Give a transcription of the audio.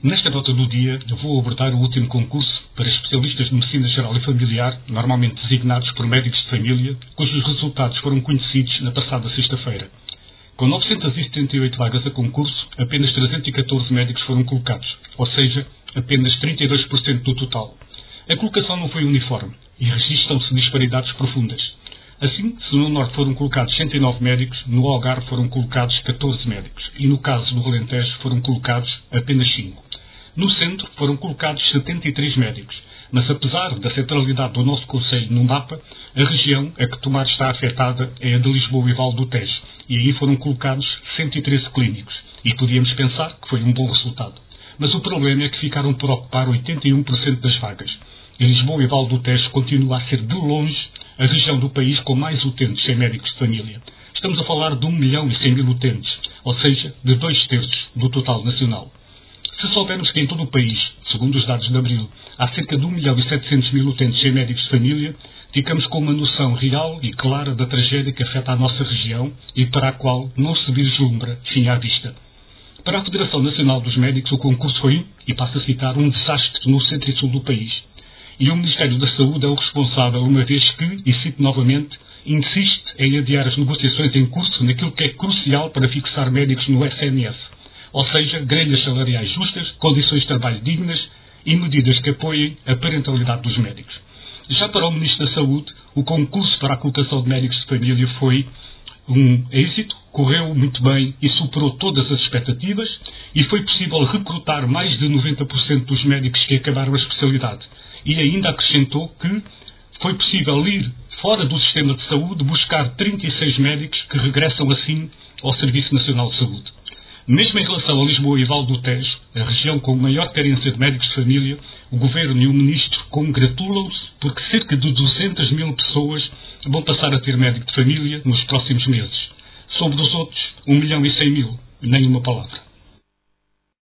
Nesta nota do dia, vou abordar o último concurso para especialistas de medicina geral e familiar, normalmente designados por médicos de família, cujos resultados foram conhecidos na passada sexta-feira. Com 978 vagas a concurso, apenas 314 médicos foram colocados, ou seja, apenas 32% do total. A colocação não foi uniforme e registram-se disparidades profundas. Assim, se no Norte foram colocados 109 médicos, no Algarve foram colocados 14 médicos e no caso do Alentejo foram colocados apenas 5. No centro foram colocados 73 médicos, mas apesar da centralidade do nosso Conselho no mapa, a região a que Tomar está afetada é a de Lisboa e Val do Tejo, e aí foram colocados 113 clínicos, e podíamos pensar que foi um bom resultado. Mas o problema é que ficaram por ocupar 81% das vagas. E Lisboa e Val do Tejo continua a ser de longe a região do país com mais utentes sem médicos de família. Estamos a falar de 1 milhão e 100 mil utentes, ou seja, de dois terços do total nacional. Se soubermos que em todo o país, segundo os dados de abril, há cerca de 1 milhão e 700 mil utentes sem médicos de família, ficamos com uma noção real e clara da tragédia que afeta a nossa região e para a qual não se vislumbra fim à vista. Para a Federação Nacional dos Médicos, o concurso foi, e passo a citar, um desastre no centro e sul do país. E o Ministério da Saúde é o responsável, uma vez que, e cito novamente, insiste em adiar as negociações em curso naquilo que é crucial para fixar médicos no SNS ou seja, grelhas salariais justas, condições de trabalho dignas e medidas que apoiem a parentalidade dos médicos. Já para o Ministro da Saúde, o concurso para a colocação de médicos de família foi um êxito, correu muito bem e superou todas as expectativas e foi possível recrutar mais de 90% dos médicos que acabaram a especialidade. E ainda acrescentou que foi possível ir fora do sistema de saúde buscar 36 médicos que regressam assim ao Serviço Nacional de Saúde. Mesmo em relação a Lisboa e Val do Tejo, a região com maior carência de médicos de família, o Governo e o Ministro congratulam-se porque cerca de 200 mil pessoas vão passar a ter médico de família nos próximos meses. Sobre os outros, 1 milhão e 100 mil. Nem uma palavra.